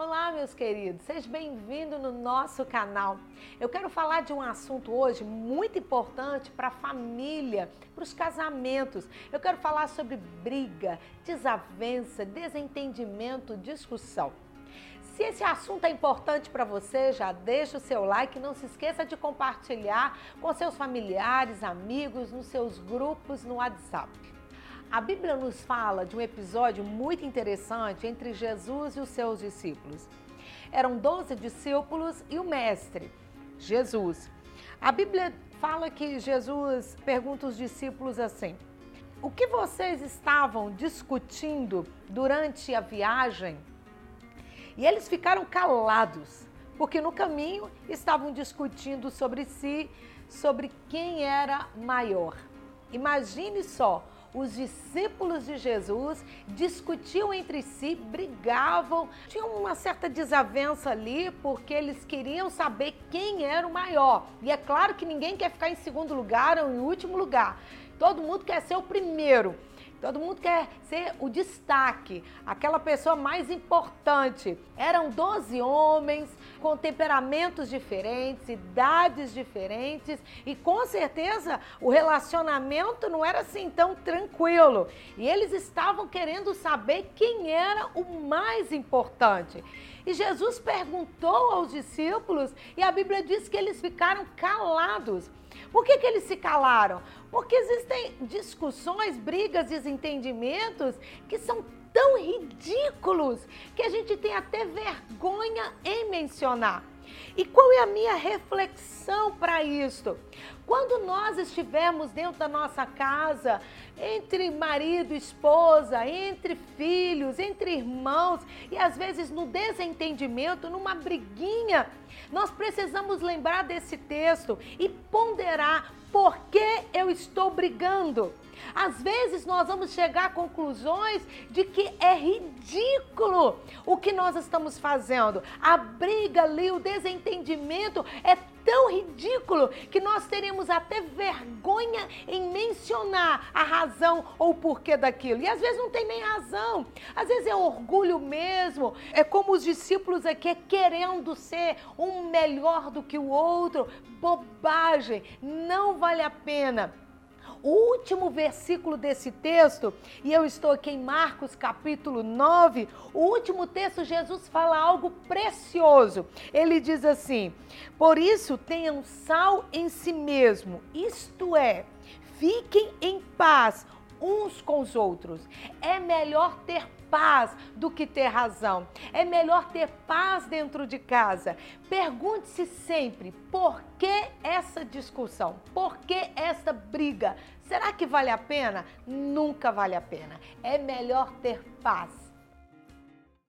Olá, meus queridos, sejam bem-vindos no nosso canal. Eu quero falar de um assunto hoje muito importante para a família, para os casamentos. Eu quero falar sobre briga, desavença, desentendimento, discussão. Se esse assunto é importante para você, já deixa o seu like, não se esqueça de compartilhar com seus familiares, amigos, nos seus grupos no WhatsApp. A Bíblia nos fala de um episódio muito interessante entre Jesus e os seus discípulos. Eram doze discípulos e o mestre, Jesus. A Bíblia fala que Jesus pergunta os discípulos assim: O que vocês estavam discutindo durante a viagem? E eles ficaram calados, porque no caminho estavam discutindo sobre si, sobre quem era maior. Imagine só os discípulos de Jesus discutiam entre si, brigavam, tinham uma certa desavença ali, porque eles queriam saber quem era o maior. E é claro que ninguém quer ficar em segundo lugar ou em último lugar. Todo mundo quer ser o primeiro. Todo mundo quer ser o destaque, aquela pessoa mais importante. Eram 12 homens com temperamentos diferentes, idades diferentes e com certeza o relacionamento não era assim tão tranquilo. E eles estavam querendo saber quem era o mais importante. E Jesus perguntou aos discípulos e a Bíblia diz que eles ficaram calados. Por que, que eles se calaram? Porque existem discussões, brigas, desentendimentos que são tão ridículos que a gente tem até vergonha em mencionar. E qual é a minha reflexão para isso? Quando nós estivermos dentro da nossa casa, entre marido e esposa, entre filhos, entre irmãos, e às vezes no desentendimento, numa briguinha, nós precisamos lembrar desse texto e ponderar por que eu estou brigando. Às vezes nós vamos chegar a conclusões de que é ridículo o que nós estamos fazendo. A briga ali, o desentendimento é tão ridículo que nós teremos até vergonha em mencionar a razão ou o porquê daquilo. E às vezes não tem nem razão. Às vezes é orgulho mesmo. É como os discípulos aqui querendo ser um melhor do que o outro. Bobagem. Não vale a pena o último versículo desse texto, e eu estou aqui em Marcos capítulo 9, o último texto, Jesus fala algo precioso. Ele diz assim: Por isso tenham sal em si mesmo, isto é, fiquem em paz uns com os outros. É melhor ter paz do que ter razão. É melhor ter paz dentro de casa. Pergunte-se sempre por que essa discussão, por que essa briga. Será que vale a pena? Nunca vale a pena. É melhor ter paz.